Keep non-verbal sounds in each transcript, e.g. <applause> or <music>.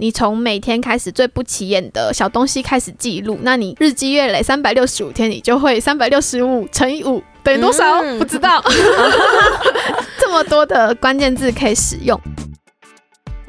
你从每天开始最不起眼的小东西开始记录，那你日积月累三百六十五天，你就会三百六十五乘以五等于多少？嗯、不知道，<laughs> 这么多的关键字可以使用。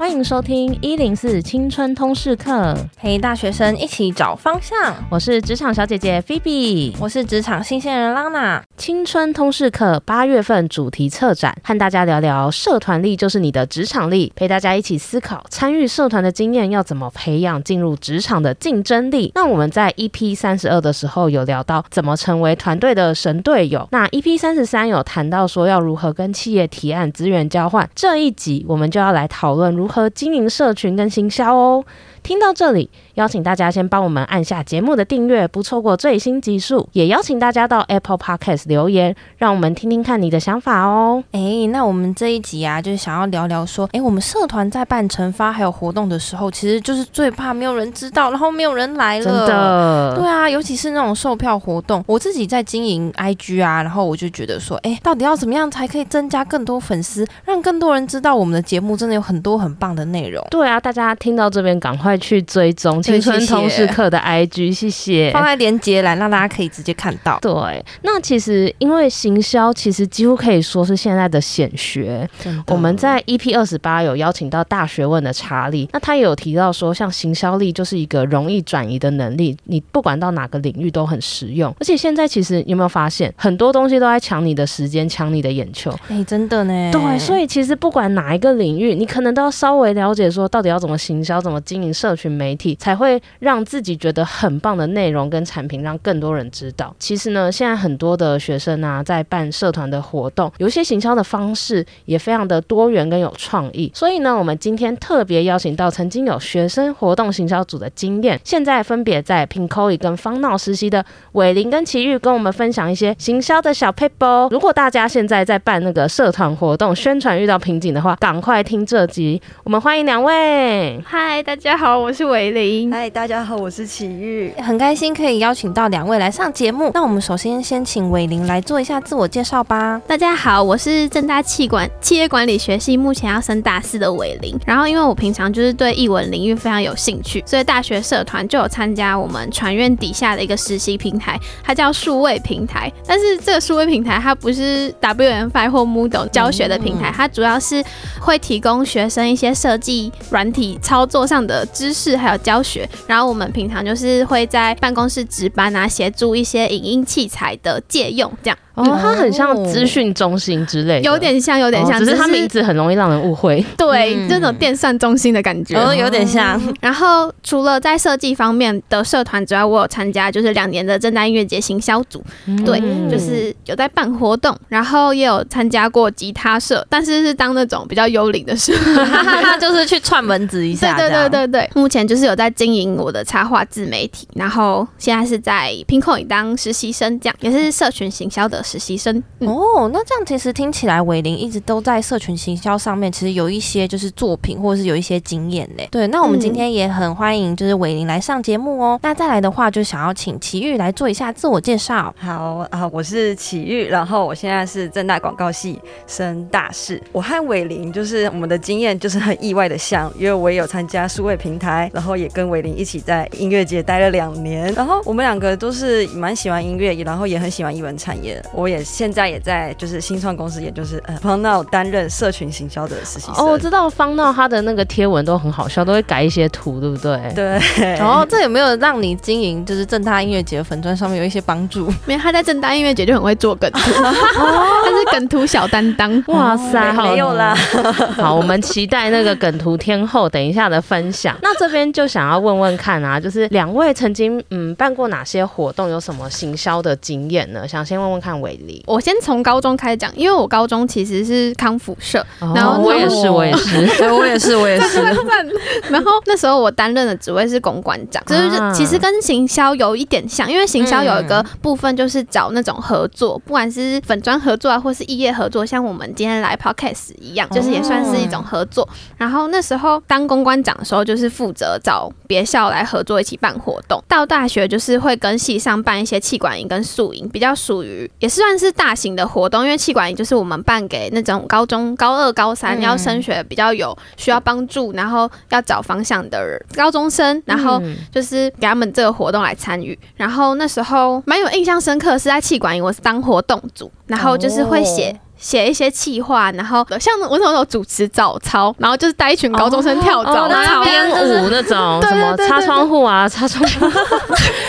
欢迎收听一零四青春通识课，陪大学生一起找方向。我是职场小姐姐菲比，我是职场新鲜人 Lana。青春通识课八月份主题策展，和大家聊聊社团力就是你的职场力，陪大家一起思考参与社团的经验要怎么培养进入职场的竞争力。那我们在 EP 三十二的时候有聊到怎么成为团队的神队友，那 EP 三十三有谈到说要如何跟企业提案资源交换。这一集我们就要来讨论如和经营社群跟行销哦。听到这里，邀请大家先帮我们按下节目的订阅，不错过最新集数。也邀请大家到 Apple Podcast 留言，让我们听听看你的想法哦。哎，那我们这一集啊，就是想要聊聊说，哎，我们社团在办惩发还有活动的时候，其实就是最怕没有人知道，然后没有人来了。真的，对啊，尤其是那种售票活动，我自己在经营 IG 啊，然后我就觉得说，哎，到底要怎么样才可以增加更多粉丝，让更多人知道我们的节目真的有很多很棒的内容？对啊，大家听到这边赶。快去追踪青春通识课的 IG，谢谢。放在连接栏，让大家可以直接看到。对，那其实因为行销，其实几乎可以说是现在的显学。我们在 EP 二十八有邀请到大学问的查理，那他也有提到说，像行销力就是一个容易转移的能力，你不管到哪个领域都很实用。而且现在其实有没有发现，很多东西都在抢你的时间，抢你的眼球？哎、欸，真的呢。对，所以其实不管哪一个领域，你可能都要稍微了解说，到底要怎么行销，怎么经营。社群媒体才才会让自己觉得很棒的内容跟产品让更多人知道。其实呢，现在很多的学生啊，在办社团的活动，有一些行销的方式也非常的多元跟有创意。所以呢，我们今天特别邀请到曾经有学生活动行销组的经验，现在分别在 Pinkoi 跟方闹实习的伟林跟琦玉，跟我们分享一些行销的小撇步。如果大家现在在办那个社团活动宣传遇到瓶颈的话，赶快听这集。我们欢迎两位。嗨，大家好。我是伟林玲。嗨，大家好，我是琦玉。很开心可以邀请到两位来上节目。那我们首先先请伟玲来做一下自我介绍吧。大家好，我是正大气管企业管理学系，目前要升大四的伟玲。然后因为我平常就是对译文领域非常有兴趣，所以大学社团就有参加我们传院底下的一个实习平台，它叫数位平台。但是这个数位平台它不是 WM5 或 Moodle 教学的平台，它主要是会提供学生一些设计软体操作上的。知识还有教学，然后我们平常就是会在办公室值班啊，协助一些影音器材的借用，这样。哦，它很像资讯中心之类的，有点像，有点像，只是它名字很容易让人误会。对，这种电算中心的感觉，哦，有点像。然后除了在设计方面的社团之外，我有参加就是两年的正大音乐节行销组，对，就是有在办活动，然后也有参加过吉他社，但是是当那种比较幽灵的社，<laughs> 就是去串门子一下。对对对对对，目前就是有在经营我的插画自媒体，然后现在是在 Pinkoi 当实习生，这样也是社群行销的。实习生、嗯、哦，那这样其实听起来，伟玲一直都在社群行销上面，其实有一些就是作品，或者是有一些经验嘞。对，那我们今天也很欢迎就是伟玲来上节目哦。嗯、那再来的话，就想要请奇玉来做一下自我介绍。好啊，我是奇玉，然后我现在是正大广告系升大四。我和伟玲就是我们的经验就是很意外的像，因为我也有参加数位平台，然后也跟伟玲一起在音乐节待了两年，然后我们两个都是蛮喜欢音乐，然后也很喜欢艺文产业。我也现在也在就是新创公司，也就是呃方闹担任社群行销的实习生。哦，我知道方闹他的那个贴文都很好笑，都会改一些图，对不对？对。然后这有没有让你经营就是正大音乐节的粉专上面有一些帮助？<laughs> 没有，他在正大音乐节就很会做梗图，<laughs> 他是梗图小担当。哇塞，没有啦。好，我们期待那个梗图天后等一下的分享。<laughs> 那这边就想要问问看啊，就是两位曾经嗯办过哪些活动，有什么行销的经验呢？想先问问看玮。我先从高中开始讲，因为我高中其实是康复社，哦、然后我也是，<laughs> 我也是，我也是，我也是。然后那时候我担任的职位是公关长，就是其实跟行销有一点像，因为行销有一个部分就是找那种合作，不管是粉砖合作啊，或是异业合作，像我们今天来 Podcast 一样，就是也算是一种合作。然后那时候当公关长的时候，就是负责找别校来合作一起办活动。到大学就是会跟系上办一些气管营跟宿营，比较属于也算是大型的活动，因为气管就是我们办给那种高中高二、高三要升学比较有需要帮助，然后要找方向的人高中生，然后就是给他们这个活动来参与。然后那时候蛮有印象深刻，是在气管营，我是当活动组，然后就是会写。写一些企划，然后像我那时候主持早操，然后就是带一群高中生跳早操、编舞那种，什么擦窗户啊、擦窗户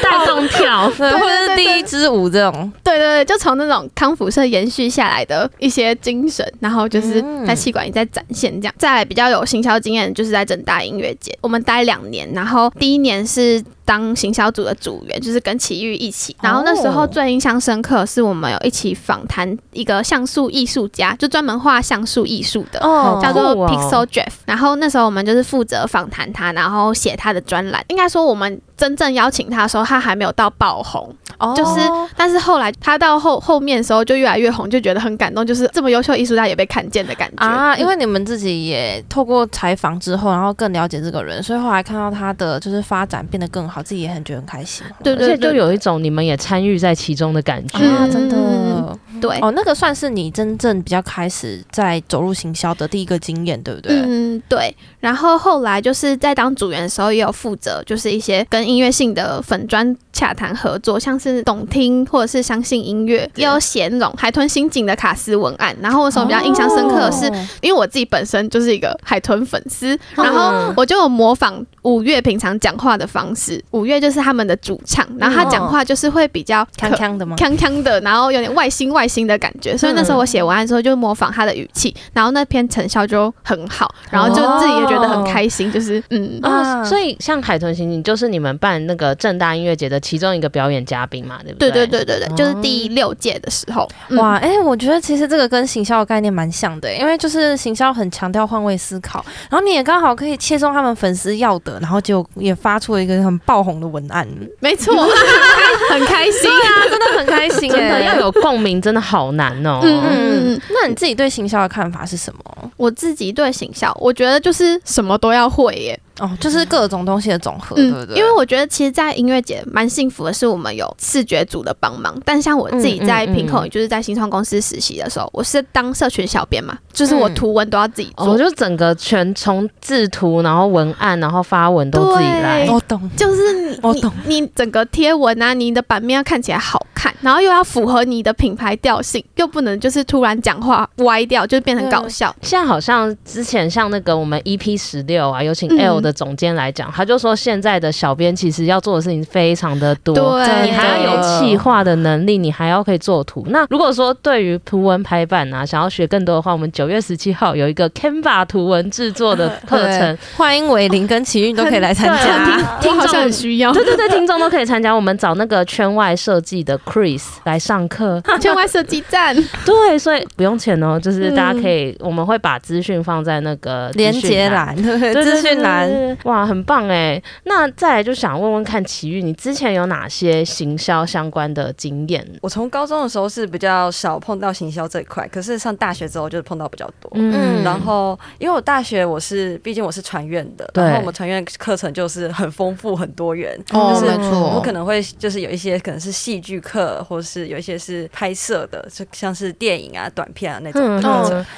带动跳，<laughs> 对，或者是第一支舞这种。对对对，就从那种康复社延续下来的一些精神，然后就是在气管也在展现这样。再来比较有行销经验，就是在整大音乐节，我们待两年，然后第一年是。当行销组的组员，就是跟奇遇一起。然后那时候最印象深刻是我们有一起访谈一个像素艺术家，就专门画像素艺术的，哦，叫做 Pixel Jeff。然后那时候我们就是负责访谈他，然后写他的专栏。应该说我们。真正邀请他的时候，他还没有到爆红，oh. 就是，但是后来他到后后面的时候就越来越红，就觉得很感动，就是这么优秀艺术家也被看见的感觉啊。因为你们自己也透过采访之后，然后更了解这个人，所以后来看到他的就是发展变得更好，自己也很觉得很开心。对，对，对，对，就有一种你们也参与在其中的感觉啊，真的。对哦，那个算是你真正比较开始在走入行销的第一个经验，对不对？嗯，对。然后后来就是在当组员的时候，也有负责就是一些跟音乐性的粉专洽谈合作，像是懂听或者是相信音乐，也有写那种海豚刑警的卡斯文案。然后我所比较印象深刻的是，哦、因为我自己本身就是一个海豚粉丝，然后我就有模仿五月平常讲话的方式。五月就是他们的主唱，然后他讲话就是会比较锵锵的吗？锵锵的，<laughs> 然后有点外星外星的感觉。所以那时候我写文案的时候就模仿他的语气，然后那篇成效就很好，然后就自己也觉得很开心，就是嗯啊。所以像海豚刑警就是你们办那个正大音乐节的其中一个表演嘉宾嘛，对不对？对对对对对，就是第六届的时候。哇，哎，我觉得其实这个跟行销的概念蛮像的，因为就是行销很强调换位思考，然后你也刚好可以切中他们粉丝要的，然后就也发出了一个很爆红的文案。没错，<laughs> 很开心啊，真的很开心，真的要有共鸣，真的好难哦。嗯嗯，那你自己对行销的看法是什么？我自己对行销，我觉得就是什么都要会耶。哦，就是各种东西的总和，嗯、对不对？因为我觉得，其实，在音乐节蛮幸福的是，我们有视觉组的帮忙。但像我自己在平口，就是在新创公司实习的时候，我是当社群小编嘛，就是我图文都要自己做，我、嗯哦、就整个全从制图，然后文案，然后发文都自己来。我懂，就是你，我懂你，你整个贴文啊，你的版面要看起来好看，然后又要符合你的品牌调性，又不能就是突然讲话歪掉，就变成搞笑。现在好像之前像那个我们 EP 十六啊，有请 L 的总监来讲。他就说，现在的小编其实要做的事情非常的多，对，你还要有企划的能力，你还要可以做图。那如果说对于图文排版啊，想要学更多的话，我们九月十七号有一个 Canva 图文制作的 <laughs> 课程，欢迎伟林跟奇遇都可以来参加。听众很需要，对对对，听众都可以参加。我们找那个圈外设计的 Chris 来上课，<laughs> 圈外设计站。<laughs> 对，所以不用钱哦，就是大家可以，我们会把资讯放在那个连接栏，对，资讯栏。哇，很棒。哎，那再来就想问问看，奇遇，你之前有哪些行销相关的经验？我从高中的时候是比较少碰到行销这一块，可是上大学之后就是碰到比较多。嗯，然后因为我大学我是，毕竟我是传院的，然后我们传院课程就是很丰富很多元，哦、就是我可能会就是有一些可能是戏剧课，或是有一些是拍摄的，就像是电影啊、短片啊那种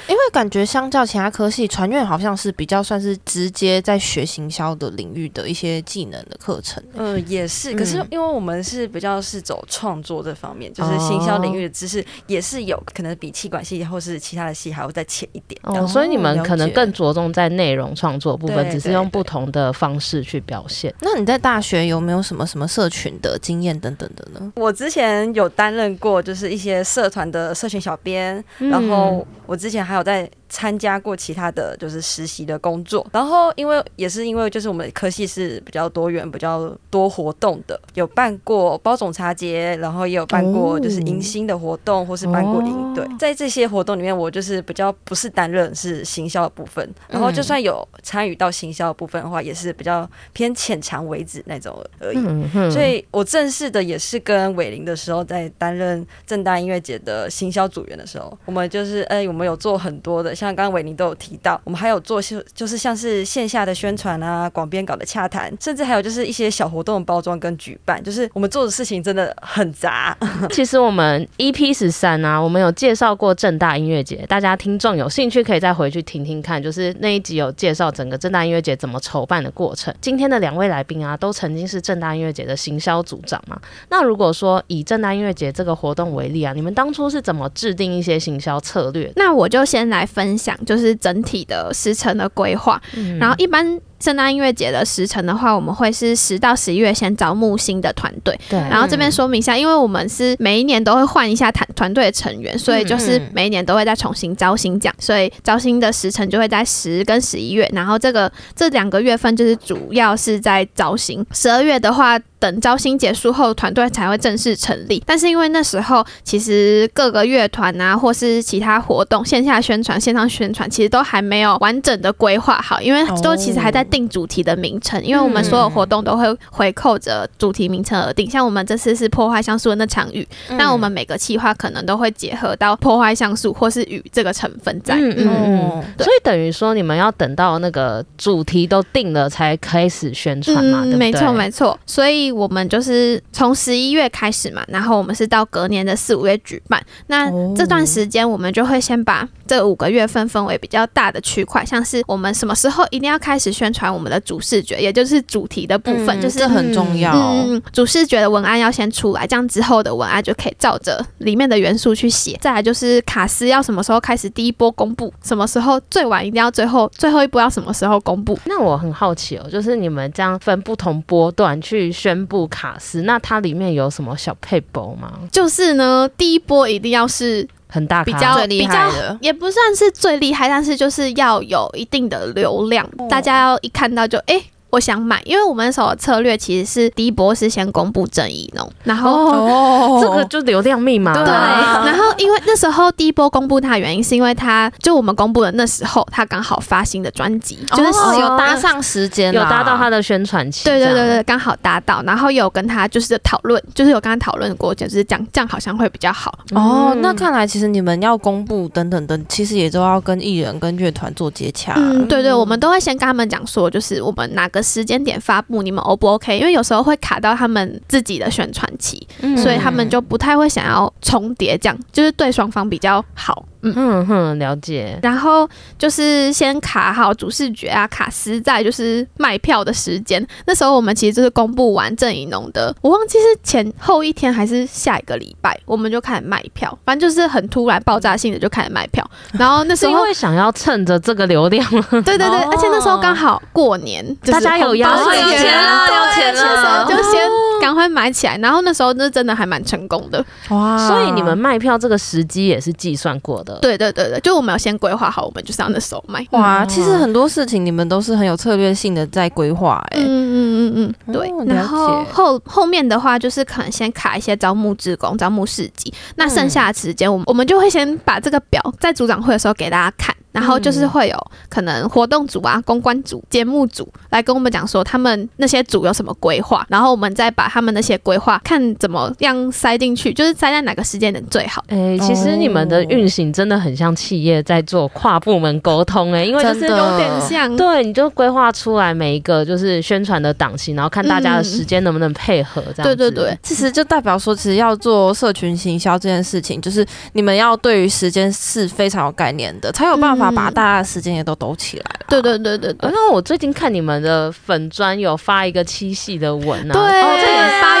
因为感觉相较其他科系，传院好像是比较算是直接在学行销的领域。的一些技能的课程，嗯，也是。可是因为我们是比较是走创作这方面，就是行销领域的知识也是有可能比气管系或是其他的系还要再浅一点。哦，所以你们可能更着重在内容创作部分，只是用不同的方式去表现。那你在大学有没有什么什么社群的经验等等的呢？我之前有担任过，就是一些社团的社群小编，然后我之前还有在。参加过其他的就是实习的工作，然后因为也是因为就是我们科系是比较多元、比较多活动的，有办过包种茶节，然后也有办过就是迎新的活动，或是办过营队。在这些活动里面，我就是比较不是担任是行销的部分，然后就算有参与到行销的部分的话，也是比较偏浅尝为止那种而已。所以我正式的也是跟伟林的时候，在担任正大音乐节的行销组员的时候，我们就是哎，我们有做很多的像。像刚刚伟宁都有提到，我们还有做就就是像是线下的宣传啊、广编稿的洽谈，甚至还有就是一些小活动的包装跟举办，就是我们做的事情真的很杂。<laughs> 其实我们 EP 十三啊，我们有介绍过正大音乐节，大家听众有兴趣可以再回去听听看，就是那一集有介绍整个正大音乐节怎么筹办的过程。今天的两位来宾啊，都曾经是正大音乐节的行销组长嘛。那如果说以正大音乐节这个活动为例啊，你们当初是怎么制定一些行销策略？那我就先来分享，就是整体的时程的规划，嗯、然后一般。政大音乐节的时辰的话，我们会是十到十一月先招募新的团队。对，然后这边说明一下，因为我们是每一年都会换一下团团队的成员，所以就是每一年都会再重新招新这样，所以招新的时辰就会在十跟十一月。然后这个这两个月份就是主要是在招新。十二月的话，等招新结束后，团队才会正式成立。但是因为那时候其实各个乐团啊，或是其他活动、线下宣传、线上宣传，其实都还没有完整的规划好，因为都其实还在。定主题的名称，因为我们所有活动都会回扣着主题名称而定。像我们这次是破坏像素的那场雨，那、嗯、我们每个企划可能都会结合到破坏像素或是雨这个成分在。嗯嗯，嗯所以等于说你们要等到那个主题都定了才开始宣传嘛？嗯、没错没错。所以我们就是从十一月开始嘛，然后我们是到隔年的四五月举办。那这段时间我们就会先把这五个月份分为比较大的区块，像是我们什么时候一定要开始宣传。我们的主视觉，也就是主题的部分，嗯、就是这很重要。嗯，主视觉的文案要先出来，这样之后的文案就可以照着里面的元素去写。再来就是卡斯要什么时候开始第一波公布，什么时候最晚一定要最后最后一波要什么时候公布。那我很好奇哦，就是你们这样分不同波段去宣布卡斯，那它里面有什么小配包吗？就是呢，第一波一定要是。很大，比较最厉害的，也不算是最厉害，但是就是要有一定的流量，哦、大家要一看到就哎。欸我想买，因为我们那时候的策略其实是第一波是先公布郑怡农，然后哦，这个就流量密码。对，然后因为那时候第一波公布他的原因是因为他就我们公布的那时候他刚好发新的专辑，就是有搭上时间，有搭到他的宣传期。对对对对，刚好搭到，然后有跟他就是讨论，就是有跟他讨论过，就是讲这样好像会比较好。哦，那看来其实你们要公布等等等，其实也都要跟艺人跟乐团做接洽。嗯，对对，我们都会先跟他们讲说，就是我们哪个。时间点发布，你们 O 不 OK？因为有时候会卡到他们自己的宣传期，嗯、所以他们就不太会想要重叠，这样就是对双方比较好。嗯哼，了解。然后就是先卡好主视觉啊，卡实在就是卖票的时间。那时候我们其实就是公布完郑怡农的，我忘记是前后一天还是下一个礼拜，我们就开始卖票。反正就是很突然爆炸性的就开始卖票。<laughs> 然后那时候因为想要趁着这个流量，<laughs> 对对对，哦、而且那时候刚好过年，就是、大家有压岁钱了，有钱了，对就先赶快买起来。然后那时候那真的还蛮成功的哇！所以你们卖票这个时机也是计算过的。对对对对，就我们要先规划好，我们就是要那时候卖。哇，其实很多事情你们都是很有策略性的在规划，哎，嗯嗯嗯嗯，对。然后后后面的话，就是可能先卡一些招募志工、招募市集，那剩下的时间，我们我们就会先把这个表在组长会的时候给大家看。然后就是会有可能活动组啊、公关组、节目组来跟我们讲说他们那些组有什么规划，然后我们再把他们那些规划看怎么样塞进去，就是塞在哪个时间点最好。哎，其实你们的运行真的很像企业在做跨部门沟通哎，因为就是有点像，对，你就规划出来每一个就是宣传的档期，然后看大家的时间能不能配合这样子。对对对，其实就代表说，其实要做社群行销这件事情，就是你们要对于时间是非常有概念的，才有办法。把大家的时间也都抖起来了。对对对对对。然后我最近看你们的粉砖有发一个七夕的文啊，对，哦，这个八月四号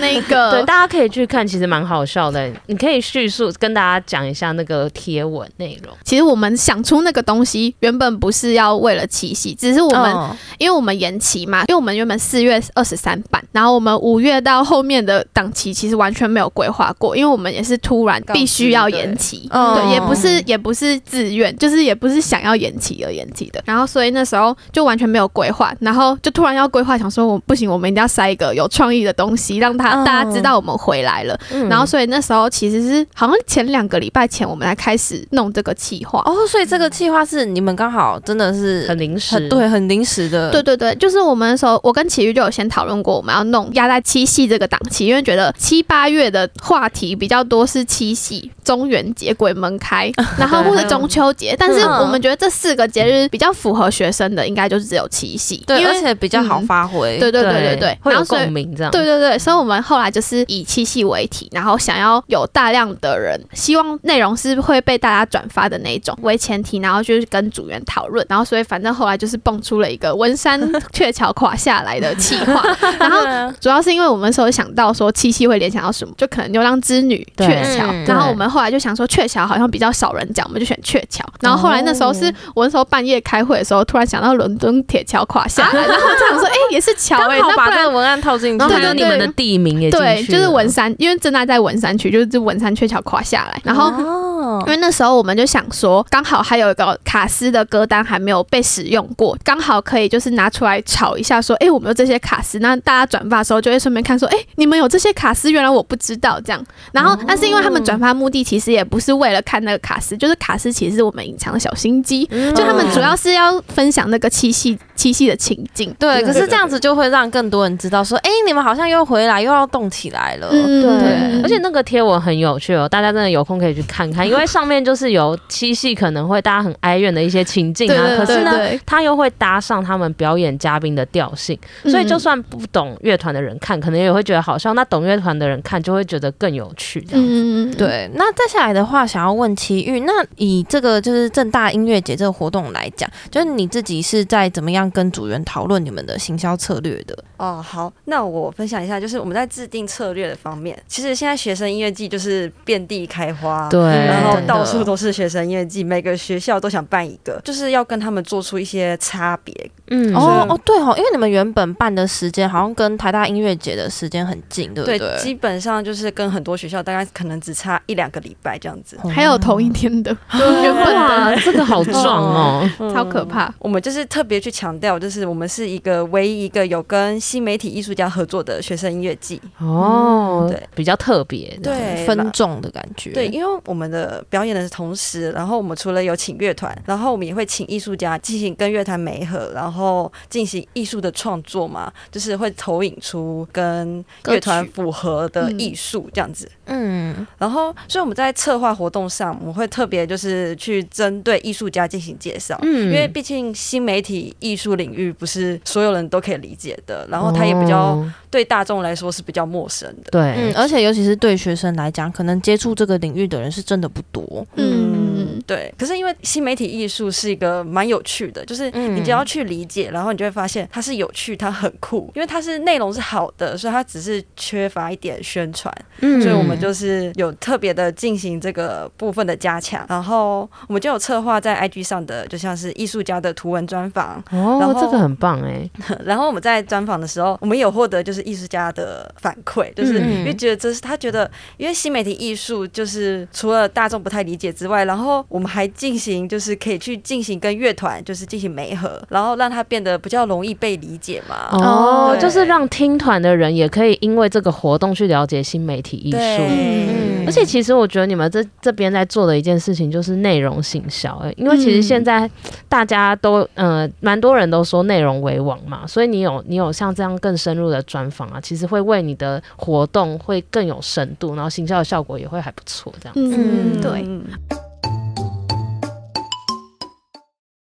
那个，<laughs> 对，大家可以去看，其实蛮好笑的。你可以叙述跟大家讲一下那个贴文内容。其实我们想出那个东西，原本不是要为了七夕，只是我们因为我们延期嘛，因为我们原本四月二十三办，然后我们五月到后面的档期其实完全没有规划过，因为我们也是突然必须要延期，对，也不是也不是自愿。就是也不是想要延期而延期的，然后所以那时候就完全没有规划，然后就突然要规划，想说我不行，我们一定要塞一个有创意的东西，让他他大家知道我们回来了，嗯然后所以那时候其实是好像前两个礼拜前我们才开始弄这个计划。哦，所以这个计划是你们刚好真的是很临时很，对，很临时的。对对对，就是我们那时候，我跟綺玉就有先讨论过，我们要弄压在七夕这个档期，因为觉得七八月的话题比较多是七夕、中元节、鬼门开，<laughs> 然后或者中秋节。但是我们觉得这四个节日比较符合学生的，应该就是只有七夕，对，因为而且比较好发挥。对对对对对，会有共鸣这样。对对对，所以我们后来就是以七夕为题，然后想要有大量的人，希望内容是会被大家转发的那种为前提，然后就是跟组员讨论，然后所以反正后来就是蹦出了一个文山鹊桥垮下来的企划，<laughs> 然后主要是因为我们那时候想到说七夕会联想到什么，就可能牛郎织女鹊桥，嗯然后我们后来就想说鹊桥好像比较少人讲，我们就选鹊桥，然后后来那时候是我那时候半夜开会的时候，突然想到伦敦铁桥垮下来，然后就想说哎、欸、也是桥哎、欸，刚好把那个文案套进去，然后还有对对。你们的地名也对，就是文山，因为正大在文山区，就是文山鹊桥垮下来，然后。哦因为那时候我们就想说，刚好还有一个卡斯的歌单还没有被使用过，刚好可以就是拿出来炒一下，说，哎，我们有这些卡斯，那大家转发的时候就会顺便看说，哎，你们有这些卡斯，原来我不知道这样。然后，但是因为他们转发目的其实也不是为了看那个卡斯，就是卡斯其实是我们隐藏的小心机，就他们主要是要分享那个七夕七夕的情境。对，可是这样子就会让更多人知道说，哎，你们好像又回来，又要动起来了。嗯，对，而且那个贴文很有趣哦，大家真的有空可以去看看，因为上面就是有七夕可能会大家很哀怨的一些情境啊，可是呢，他又会搭上他们表演嘉宾的调性，所以就算不懂乐团的人看，可能也会觉得好笑；那懂乐团的人看，就会觉得更有趣。这样子，嗯，对。那再下来的话，想要问奇玉，那以这个就是正大音乐节这个活动来讲，就是你自己是在怎么样跟组员讨论你们的行销策略的？哦，好，那我分享一下，就是我们在制定策略的方面，其实现在学生音乐季就是遍地开花，对，然后到处都是学生音乐季，每个学校都想办一个，就是要跟他们做出一些差别。嗯，哦哦，对哦，因为你们原本办的时间好像跟台大音乐节的时间很近，对不对？对，基本上就是跟很多学校大概可能只差一两个礼拜这样子。还有同一天的，原本的这个好壮哦，<laughs> 超可怕。我们就是特别去强调，就是我们是一个唯一一个有跟新媒体艺术家合作的学生音乐季。哦，对，比较特别，对，分众的感觉。对，因为我们的表演的同时，然后我们除了有请乐团，然后我们也会请艺术家进行跟乐团媒合，然后进行艺术的创作嘛，就是会投影出跟乐团符合的艺术这样子。嗯，然后所以我们在策划活动上，我们会特别就是去针对艺术家进行介绍，嗯，因为毕竟新媒体艺术领域不是所有人都可以理解的，然后它也比较对大众来说是比较陌生的。对，嗯，而且尤其是对学生来讲，可能接触这个领域的人是真的不多。嗯，对。可是因为新媒体艺术是一个蛮有趣的，就是你只要去理解，然后你就会发现它是有趣，它很酷，因为它是内容是好的，所以它只是缺乏一点宣传。嗯，所以我们就是有特别的进行这个部分的加强，然后我们就有策划在 IG 上的，就像是艺术家的图文专访。哦，然后这个很棒哎。<laughs> 然后我们在专访的时候，我们有获得就是艺术家的反馈，就是因为觉得这是他觉得，因为新媒体艺术就是除了大众不太理解之外，然后我们还进行就是可以去进行跟乐团就是进行媒合，然后让它变得比较容易被理解嘛。哦，就是让听团的人也可以因为这个活动去了解新媒体艺术。嗯，而且其实我觉得你们这这边在做的一件事情就是内容行销，哎，因为其实现在大家都呃蛮多人都说内容为王嘛，所以你有你有像这样更深入的专访啊，其实会为你的活动会更有深度，然后行销的效果也会还不错，这样子。嗯，对。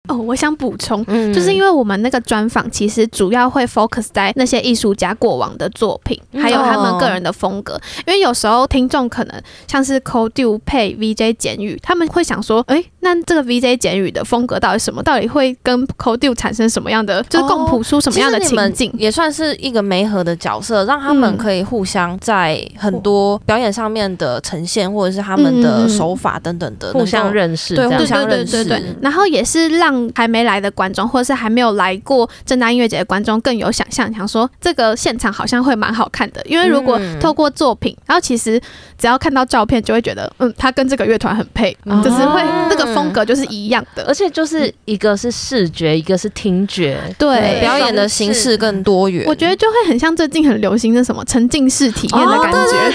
哦，我想补充，嗯、就是因为我们那个专访其实主要会 focus 在那些艺术家过往的作品，还有他们个人的风格。因为有时候听众可能像是 Codu 配 VJ 简语，他们会想说，哎、欸，那这个 VJ 简语的风格到底什么？到底会跟 Codu 产生什么样的，就是共谱出什么样的情境？也算是一个媒合的角色，让他们可以互相在很多表演上面的呈现，或者是他们的手法等等的互相认识，对，互相认识。对，然后也是让。让还没来的观众，或者是还没有来过正大音乐节的观众更有想象，想说这个现场好像会蛮好看的。因为如果透过作品，然后其实只要看到照片，就会觉得，嗯，他跟这个乐团很配，嗯、就是会那个风格就是一样的。而且就是一个是视觉，一个是听觉，对，表演的形式更多元。我觉得就会很像最近很流行的什么沉浸式体验的感觉，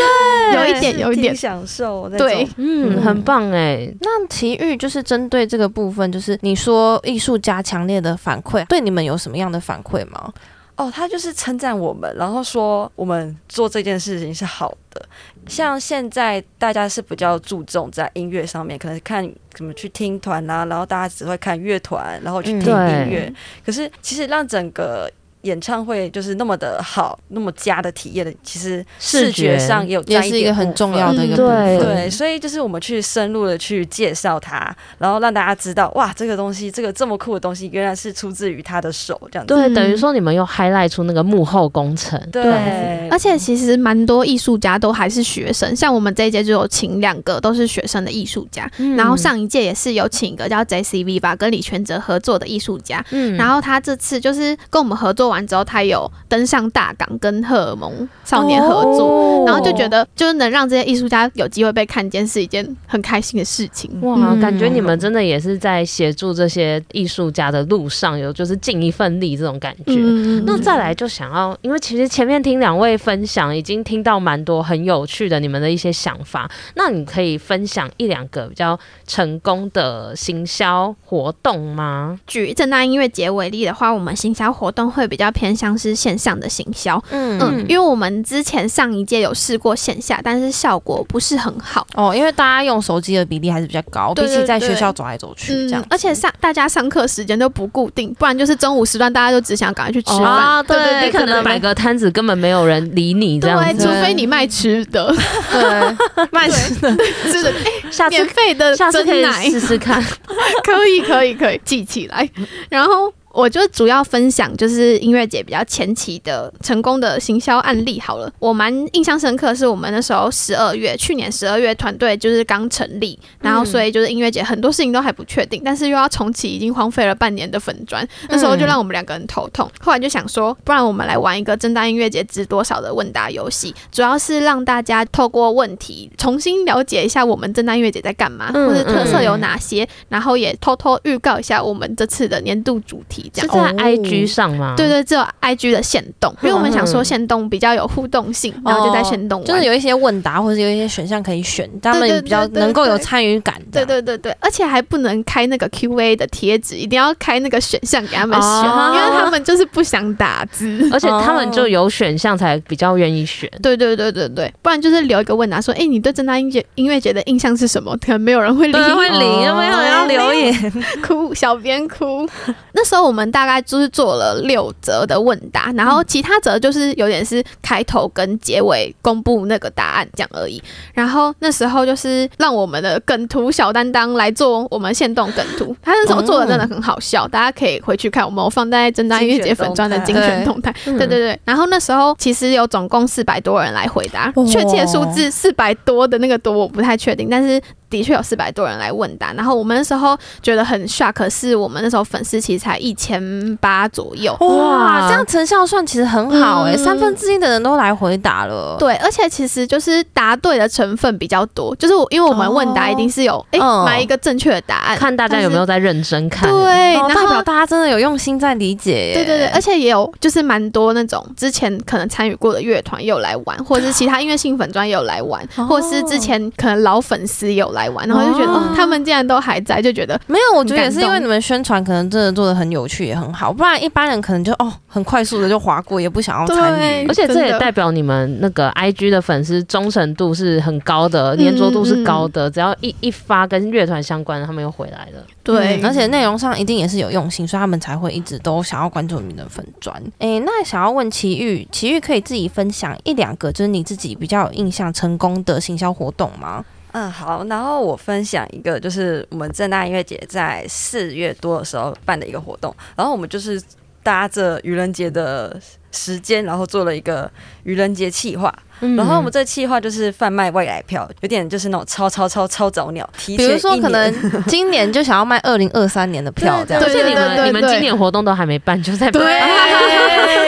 有一点，有一点享受。对，嗯，嗯很棒哎。那奇遇就是针对这个部分，就是你说艺术家强烈的反馈，对你们有什么样的反馈吗？哦，他就是称赞我们，然后说我们做这件事情是好的。像现在大家是比较注重在音乐上面，可能看怎么去听团啊，然后大家只会看乐团，然后去听音乐。嗯、可是其实让整个演唱会就是那么的好，那么佳的体验的，其实视觉上也有也是一个很重要的一个部分。嗯、对，对，所以就是我们去深入的去介绍它，然后让大家知道，哇，这个东西，这个这么酷的东西，原来是出自于他的手，这样子。对，等于说你们又 highlight 出那个幕后工程。对，而且其实蛮多艺术家都还是学生，像我们这一届就有请两个都是学生的艺术家，嗯、然后上一届也是有请一个叫 JCV 吧，跟李全哲合作的艺术家，嗯，然后他这次就是跟我们合作。完之后，他有登上大港跟荷尔蒙少年合作，哦、然后就觉得就是能让这些艺术家有机会被看见是一件很开心的事情。哇，嗯、感觉你们真的也是在协助这些艺术家的路上有就是尽一份力这种感觉。嗯、那再来就想要，因为其实前面听两位分享，已经听到蛮多很有趣的你们的一些想法。那你可以分享一两个比较成功的行销活动吗？举正大音乐节为例的话，我们行销活动会比较偏向是线上的行销，嗯。嗯，因为我们之前上一届有试过线下，但是效果不是很好。哦，因为大家用手机的比例还是比较高，比起在学校走来走去这样，嗯，而且上大家上课时间都不固定，不然就是中午时段大家都只想赶快去吃饭，哦，对，你可能摆个摊子根本没有人理你这样子，对，除非你卖吃的，对，<laughs> 卖吃的，是的，哎，下次免费的下次可以试试看，<laughs> 可以可以可以记起来，然后。我就主要分享就是音乐节比较前期的成功的行销案例好了。我蛮印象深刻，是我们那时候十二月，去年十二月团队就是刚成立，然后所以就是音乐节很多事情都还不确定，但是又要重启已经荒废了半年的粉砖，那时候就让我们两个人头痛。后来就想说，不然我们来玩一个正大音乐节值多少的问答游戏，主要是让大家透过问题重新了解一下我们正大音乐节在干嘛，或者特色有哪些，然后也偷偷预告一下我们这次的年度主题。是在 IG 上吗？对对，只有 IG 的限动，因为我们想说限动比较有互动性，然后就在限动，就是有一些问答或者有一些选项可以选，他们比较能够有参与感。对对对对，而且还不能开那个 QA 的贴纸，一定要开那个选项给他们选，因为他们就是不想打字，而且他们就有选项才比较愿意选。对对对对对，不然就是留一个问答说，哎，你对正大音乐音乐节的印象是什么？可能没有人会理，会理，有没有人要留言？<laughs> 哭，小编哭。<laughs> 那时候我们大概就是做了六则的问答，然后其他则就是有点是开头跟结尾公布那个答案这样而已。然后那时候就是让我们的梗图小担当来做我们现动梗图，他那时候做的真的很好笑，大家可以回去看我们放在正大音乐节粉专的精选动态。对对对，然后那时候其实有总共四百多人来回答，确切数字四百多的那个多我不太确定，但是。的确有四百多人来问答，然后我们那时候觉得很 shock，是我们那时候粉丝其实才一千八左右。哇，这样成效算其实很好哎、欸，嗯、三分之一的人都来回答了。对，而且其实就是答对的成分比较多，就是因为我们问答一定是有哎买一个正确的答案，看大家有没有在认真看。对，然后代表大家真的有用心在理解。对对对，而且也有就是蛮多那种之前可能参与过的乐团也有来玩，或者是其他音乐性粉专也有来玩，或者是之前可能老粉丝有来玩，然后就觉得哦，他们竟然都还在，就觉得没有。我觉得也是因为你们宣传可能真的做的很有趣，也很好，不然一般人可能就哦很快速的就划过，也不想要参与。而且这也代表你们那个 IG 的粉丝忠诚度是很高的，粘着度是高的。只要一一发跟乐团相关的，他们又回来了。对，而且内容上一定也是有用心，所以他们才会一直都想要关注你们的粉专。哎，那想要问奇遇，奇遇可以自己分享一两个，就是你自己比较有印象成功的行销活动吗？嗯，好，然后我分享一个，就是我们正大音乐节在四月多的时候办的一个活动，然后我们就是搭着愚人节的时间，然后做了一个愚人节企划。然后我们这计划就是贩卖未来票，有点就是那种超超超超早鸟，提前。比如说，可能今年就想要卖二零二三年的票，这样。对，你们你们今年活动都还没办，就在。对。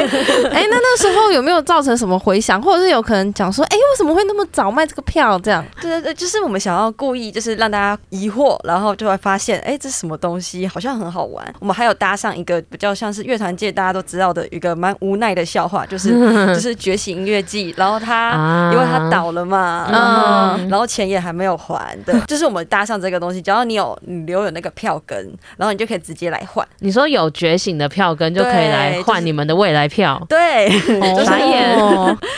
<laughs> 哎，那那时候有没有造成什么回响，或者是有可能讲说，哎，为什么会那么早卖这个票？这样。对对对，就是我们想要故意就是让大家疑惑，然后就会发现，哎，这是什么东西？好像很好玩。我们还有搭上一个比较像是乐团界大家都知道的一个蛮无奈的笑话，就是 <laughs> 就是觉醒音乐季，然后他因为他。倒了嘛，嗯，然后钱也还没有还的，就是我们搭上这个东西，只要你有你留有那个票根，然后你就可以直接来换。你说有觉醒的票根就可以来换你们的未来票，对，<laughs> 傻眼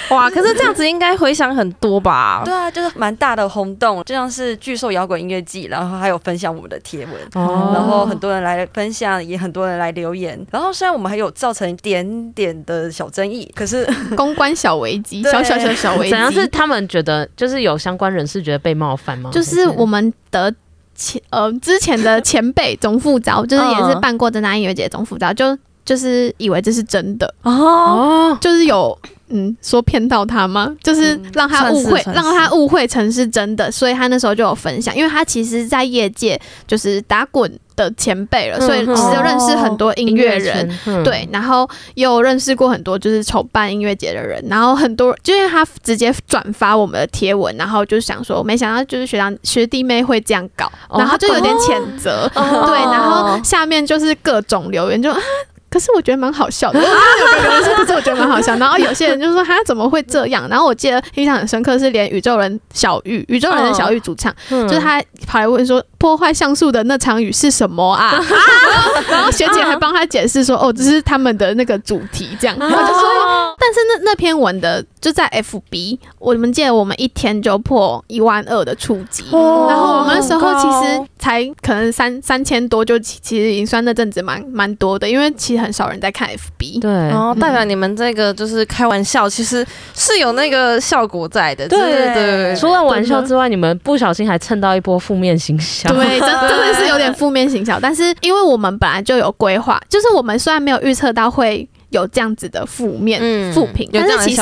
哇！可是这样子应该回响很多吧？对啊，就是蛮大的轰动，就像是巨兽摇滚音乐季，然后还有分享我们的贴文，哦，然后很多人来分享，也很多人来留言。然后虽然我们还有造成一点点的小争议，可是 <laughs> 公关小危机，<laughs> 小小小小危机，怎样是？他们觉得就是有相关人士觉得被冒犯吗？就是我们的前呃之前的前辈总副召，就是也是办过政大音乐节总副召，就就是以为这是真的。哦，就是有嗯说骗到他吗？就是让他误会，让他误会成是真的，所以他那时候就有分享，因为他其实在业界就是打滚。的前辈了，所以其实认识很多音乐人，嗯、对，然后也有认识过很多就是筹办音乐节的人，然后很多就因为他直接转发我们的贴文，然后就想说，没想到就是学长学弟妹会这样搞，然后就有点谴责，哦、对，然后下面就是各种留言就啊。可是我觉得蛮好笑的，<laughs> 可是我觉得蛮好笑。然后有些人就说他怎么会这样？然后我记得印象很深刻是连宇宙人小玉，宇宙人的小玉主唱，就是他跑来问说破坏像素的那场雨是什么啊？<laughs> 然后学姐还帮他解释说哦，这是他们的那个主题这样。然后就说，但是那那篇文的就在 FB，我们记得我们一天就破一万二的触及，然后我们那时候其实才可能三三千多，就其实已经算那阵子蛮蛮多的，因为其实。很少人在看 FB，对，然后代表你们这个就是开玩笑，其实是有那个效果在的。对对对，除了玩笑之外，你们不小心还蹭到一波负面行销。对，真 <laughs> 真的是有点负面形象。但是因为我们本来就有规划，就是我们虽然没有预测到会有这样子的负面负评，但是其实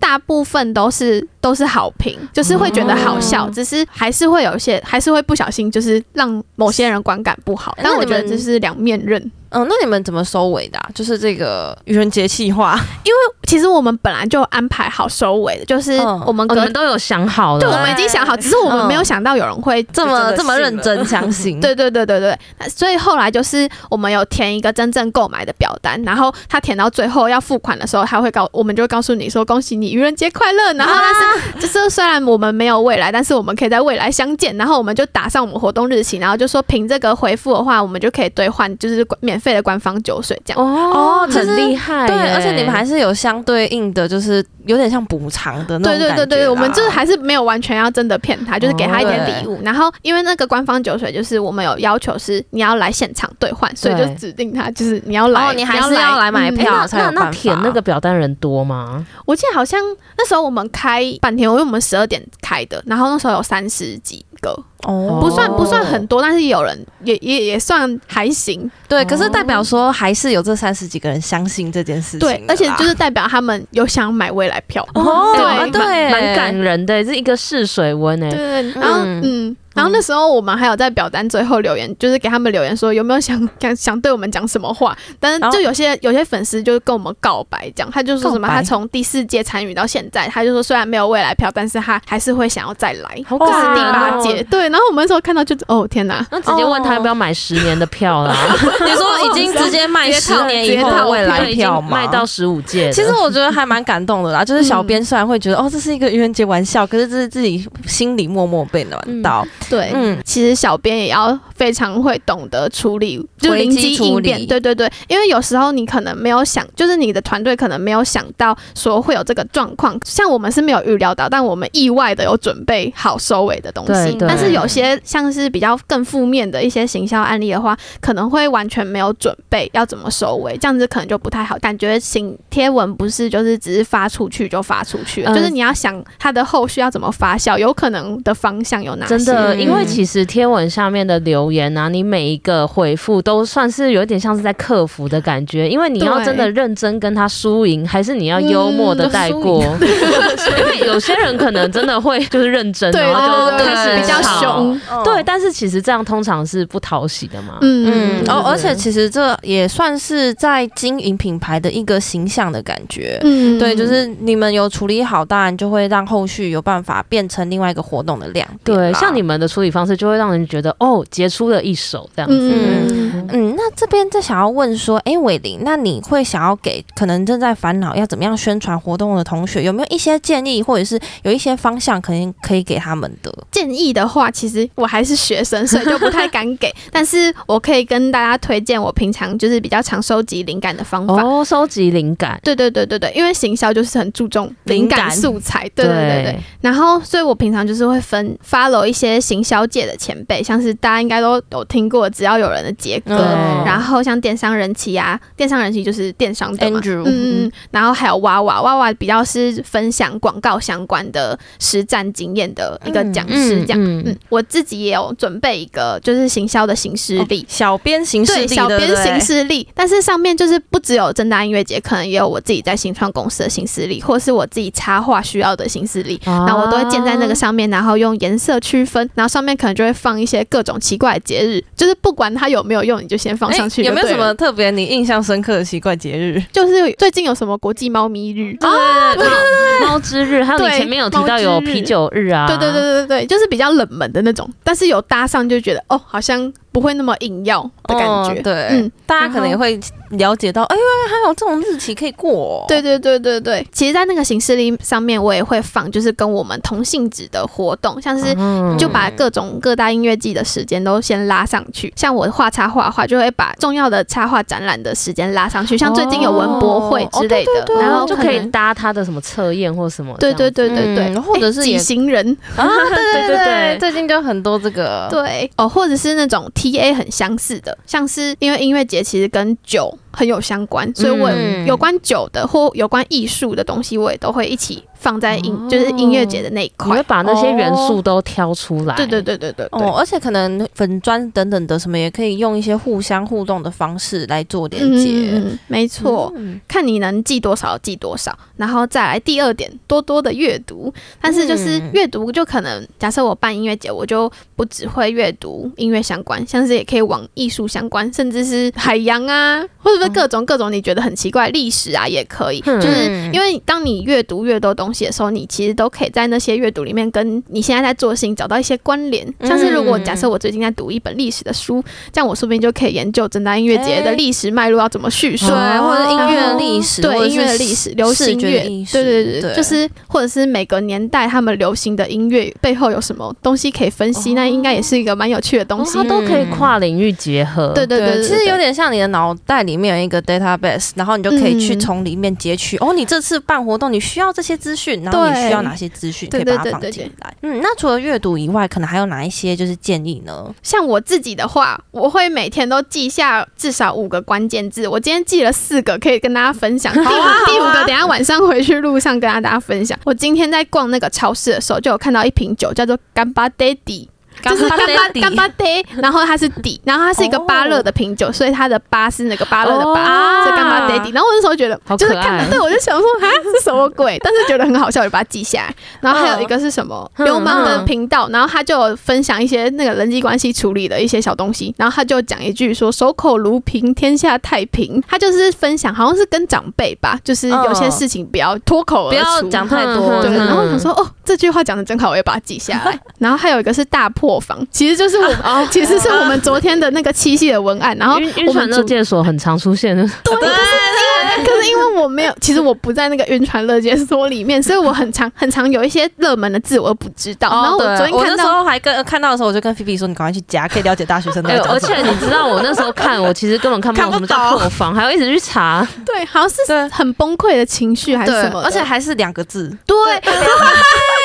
大部分都是都是好评，就是会觉得好笑，只是还是会有一些，还是会不小心就是让某些人观感不好。但我觉得这是两面刃。嗯，那你们怎么收尾的？就是这个愚人节计划，<laughs> 因为其实我们本来就安排好收尾的，就是我们可能都有想好了，对，我们已经想好，只是我们没有想到有人会这么这么认真 <laughs> 相信。对对对对对，所以后来就是我们有填一个真正购买的表单，然后他填到最后要付款的时候，他会告我们就会告诉你说恭喜你愚人节快乐。然后但是就是虽然我们没有未来，但是我们可以在未来相见。然后我们就打上我们活动日期，然后就说凭这个回复的话，我们就可以兑换就是免。费的官方酒水这样哦，很厉害，对，而且你们还是有相对应的，就是有点像补偿的那种。对对对对，我们就是还是没有完全要真的骗他，就是给他一点礼物。然后因为那个官方酒水，就是我们有要求是你要来现场兑换，所以就指定他就是你要来，你还是要来买票才有办法。那填那个表单人多吗？我记得好像那时候我们开半天，因为我们十二点开的，然后那时候有三十几个。哦，不算不算很多，但是有人也也也算还行。对，可是代表说还是有这三十几个人相信这件事情。对，而且就是代表他们有想买未来票。哦，对对，蛮感人的，是一个试水温诶。对，然后嗯。然后那时候我们还有在表单最后留言，就是给他们留言说有没有想想想对我们讲什么话。但是就有些有些粉丝就跟我们告白，讲他就说什么他从第四届参与到现在，他就说虽然没有未来票，但是他还是会想要再来。好感人哦。这是第八届，对。然后我们那时候看到就哦天哪，那直接问他要不要买十年的票啦。<laughs> 你说已经直接卖十年以后的未来票吗？卖到十五届。其实我觉得还蛮感动的啦，<laughs> 就是小编虽然会觉得哦这是一个愚人节玩笑，可是这是自己心里默默被暖到。对，嗯，其实。小编也要非常会懂得处理，就灵机应变。对对对，因为有时候你可能没有想，就是你的团队可能没有想到说会有这个状况。像我们是没有预料到，但我们意外的有准备好收尾的东西。但是有些像是比较更负面的一些行销案例的话，可能会完全没有准备要怎么收尾，这样子可能就不太好。感觉行贴文不是就是只是发出去就发出去，就是你要想它的后续要怎么发酵，有可能的方向有哪些？真的，因为其实贴文下面的留言啊，你每一个回复都算是有点像是在客服的感觉，因为你要真的认真跟他输赢，还是你要幽默的带过？因为 <laughs> 有些人可能真的会就是认真，<laughs> 然后就开始比较凶，对，但是其实这样通常是不讨喜的嘛。嗯嗯，哦，而且其实这也算是在经营品牌的一个形象的感觉。嗯，对，就是你们有处理好，当然就会让后续有办法变成另外一个活动的亮点。对，像你们的处理方式就会让人觉得哦，杰出的一手这样子。嗯，那这边就想要问说，哎，伟林，那你会想要给可能正在烦恼要怎么样宣传活动的同学，有没有一些建议，或者是有一些方向，可能可以给他们的建议的话，其实我还是学生，所以就不太敢给。但是我可以跟大家推荐我平常就是比较常收集灵感的方法哦，收集灵感。对对对对对，因为行销就是很注重灵感素材，对对对对。然后，所以我平常就是会分 follow 一些行销界的前辈，像是大家应该都有听过，只要有人的杰哥，嗯、然后像电商人气啊，电商人气就是电商的嘛，Andrew，嗯嗯，然后还有娃娃，娃娃比较是分享广告相关的实战经验的一个讲师，这样，嗯，嗯，嗯，我自己也有准备一个就是行销的行事历，小编行事历，小编行事历，但是上面就是不只有正大音乐节，可能也有我自己在新创公司的行事历，或是我自己插画需要的行事历，然后我都会建在那个上面，然后用颜色区分，然后上面可能就会放一些各种奇怪的节日，就是不管它有没有用，你就先放上去。有没有什么特别你印象深刻的奇怪节日？就是最近有什么国际猫咪日啊，对对对，猫之日，还有你前面有提到有啤酒日啊，对对对对对，就是比较冷门的那种，但是有搭上就觉得哦，好像。不会那么硬要的感觉，哦、对，嗯，大家可能也会了解到，哎呦，还有这种日期可以过、哦，对对对对对。其实，在那个行事历上面，我也会放，就是跟我们同性质的活动，像是就把各种各大音乐季的时间都先拉上去。像我画插画的话，就会把重要的插画展览的时间拉上去，像最近有文博会之类的，然后就可以搭他的什么测验或什么，对对对对对，或者是几行人。啊，<laughs> 对对对 <laughs> 对，最近就很多这个，对。哦，或者是那种 T A 很相似的，像是因为音乐节其实跟酒很有相关，所以我有关酒的或有关艺术的东西，我也都会一起。放在音、哦、就是音乐节的那一块，你会把那些元素都挑出来。对对对对对，对，哦，而且可能粉砖等等的什么，也可以用一些互相互动的方式来做连接。嗯，没错，嗯、看你能记多少记多少，然后再来第二点，多多的阅读。但是就是阅读，就可能假设我办音乐节，我就不只会阅读音乐相关，像是也可以往艺术相关，甚至是海洋啊，或者是各种各种你觉得很奇怪历史啊，也可以。嗯、就是因为当你阅读越多东西。的时候，你其实都可以在那些阅读里面跟你现在在做的事情找到一些关联。像是如果假设我最近在读一本历史的书，这样我说不定就可以研究政大音乐节的历史脉络要怎么叙述，对，或者音乐历史，对音乐历史，流行乐，对对对，就是或者是每个年代他们流行的音乐背后有什么东西可以分析，那应该也是一个蛮有趣的东西，它都可以跨领域结合。对对对，其实有点像你的脑袋里面有一个 database，然后你就可以去从里面截取。哦，你这次办活动，你需要这些资讯，然后你需要哪些资讯可以把它放进来？嗯，那除了阅读以外，可能还有哪一些就是建议呢？像我自己的话，我会每天都记下至少五个关键字。我今天记了四个，可以跟大家分享。<laughs> 第五第五个，等下晚上回去路上跟大家分享。我今天在逛那个超市的时候，就有看到一瓶酒，叫做干巴爹地。就是干巴干巴爹，<laughs> 然后它是底，然后它是一个芭乐的品酒，所以它的巴是那个芭乐的巴，是干巴爹底。然后我那时候觉得，就是看，对，我就想说，啊，是什么鬼？<laughs> 但是觉得很好笑，就把它记下来。然后还有一个是什么流氓的频道，然后他就分享一些那个人际关系处理的一些小东西。然后他就讲一句说：“守口如瓶，天下太平。”他就是分享，好像是跟长辈吧，就是有些事情不要脱口而出，不要讲太多。对，然后我想说，哦，这句话讲的真好，我也把它记下来。<laughs> 然后还有一个是大破。破防其实就是我，啊、<laughs> 其实是我们昨天的那个七夕的文案，然后我们乐界所很常出现的，对，可是因为可是因为我没有，其实我不在那个晕船乐界所里面，所以我很常很常有一些热门的字我都不知道。然后我昨天看到，我那时候还跟看到的时候，我就跟菲菲说：“你赶快去加，可以了解大学生的。”而且你知道，我那时候看，我其实根本看不懂什么叫破防，还要一直去查。对，好像是很崩溃的情绪还是什么，而且还是两个字。对。<laughs>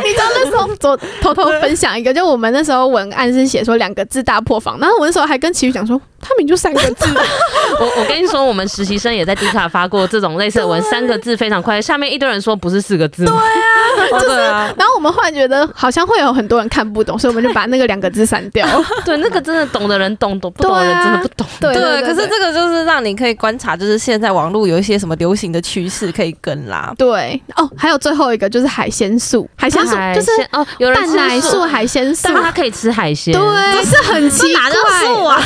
<laughs> 你知道那时候我偷偷分享一个，就我们那时候文案是写说两个字大破防，然后我那时候还跟齐宇讲说，他们就三个字。<laughs> 我我跟你说，我们实习生也在 D 卡发过这种类似的文，三个字非常快。下面一堆人说不是四个字。对啊，<laughs> 就是。然后我们忽然觉得好像会有很多人看不懂，所以我们就把那个两个字删掉。<laughs> 对，那个真的懂的人懂，懂不懂的人真的不懂。对，可是这个就是让你可以观察，就是现在网络有一些什么流行的趋势可以跟啦。对哦，还有最后一个就是海鲜素，海鲜素就是哦，有人蛋奶素、海鲜素，但他可以吃海鲜。对，是很奇怪。素啊？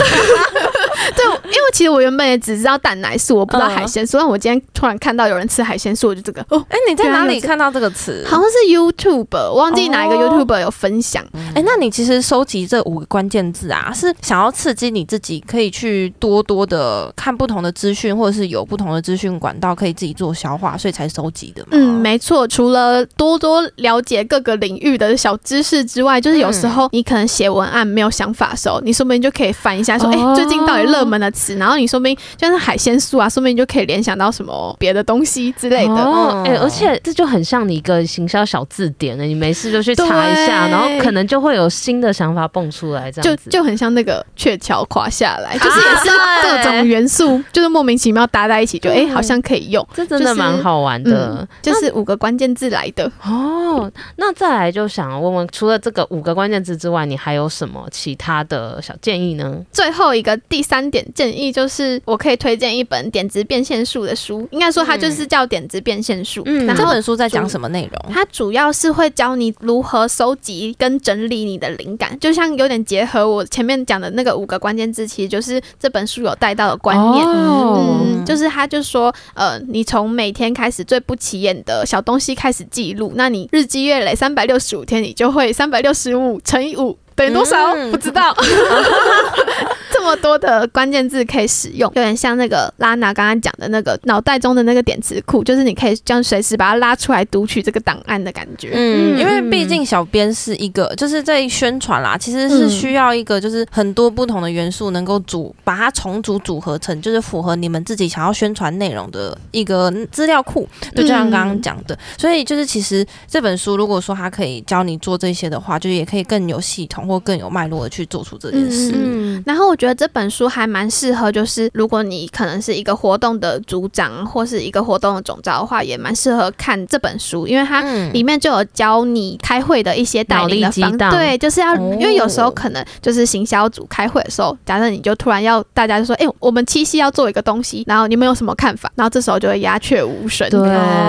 <laughs> 对，因为其实我原本也只知道蛋奶素，我不知道海鲜素。但我今天突然看到有人吃海鲜素，我就这个哦。哎，你在哪里看到这个词？好像是 YouTube，我忘记哪一个 YouTube 有分享。哎，那你其实收集这五个关键字啊，是想要刺激你自己可以去多多的看不同的资讯，或者是有不同的资讯管道可以自己做消化，所以才收集的吗？嗯，没错。除了多多了解各个领域的小知识之外，就是有时候你可能写文案没有想法的时候，你说不定就可以翻一下，说哎、欸，最近到底热门的词，然后你说不定就是海鲜素啊，说不定就可以联想到什么别的东西之类的。哦，哎、欸，而且这就很像你一个行销小字典呢，你没事就去查一下，然后可能就会有新的想法蹦出来，这样就就很像那个鹊桥垮下来，就是也是各种元素，就是莫名其妙搭在一起，就哎、欸，好像可以用，这真的蛮好玩的，嗯、就是五个关键字来的。哦。那再来就想问问，除了这个五个关键字之外，你还有什么其他的小建议呢？最后一个第三点建议就是，我可以推荐一本点子变现术的书，应该说它就是叫点子变现术。嗯，那这本书在讲什么内容？它主要是会教你如何收集跟整理你的灵感，就像有点结合我前面讲的那个五个关键字，其实就是这本书有带到的观念。哦、嗯，就是他就说，呃，你从每天开始最不起眼的小东西开始记录，那你日积月累三百六十五天，你就会三百六十五乘以五。等于多少？嗯、不知道。<laughs> 这么多的关键字可以使用，有点像那个拉娜刚刚讲的那个脑袋中的那个点词库，就是你可以这样随时把它拉出来读取这个档案的感觉。嗯，因为毕竟小编是一个，就是在宣传啦，其实是需要一个，就是很多不同的元素能够组，把它重组组合成，就是符合你们自己想要宣传内容的一个资料库。就就像刚刚讲的，所以就是其实这本书如果说它可以教你做这些的话，就也可以更有系统。或更有脉络的去做出这件事。嗯，然后我觉得这本书还蛮适合，就是如果你可能是一个活动的组长或是一个活动的总召的话，也蛮适合看这本书，因为它里面就有教你开会的一些带领的方法。对，就是要，因为有时候可能就是行销组开会的时候，假设你就突然要大家就说，哎，我们七夕要做一个东西，然后你们有什么看法？然后这时候就会鸦雀无声，对，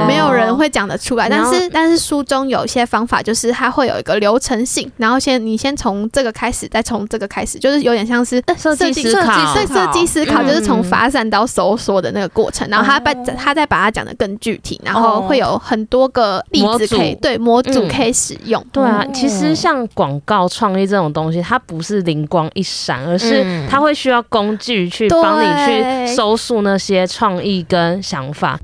没有人会讲得出来。但是但是书中有一些方法，就是它会有一个流程性，然后先你先从从这个开始，再从这个开始，就是有点像是设计思考，对，设计思考就是从发散到收缩的那个过程，然后他把他再把它讲得更具体，然后会有很多个例子可以对模组可以使用。对啊，其实像广告创意这种东西，它不是灵光一闪，而是它会需要工具去帮你去收束那些创意跟想法。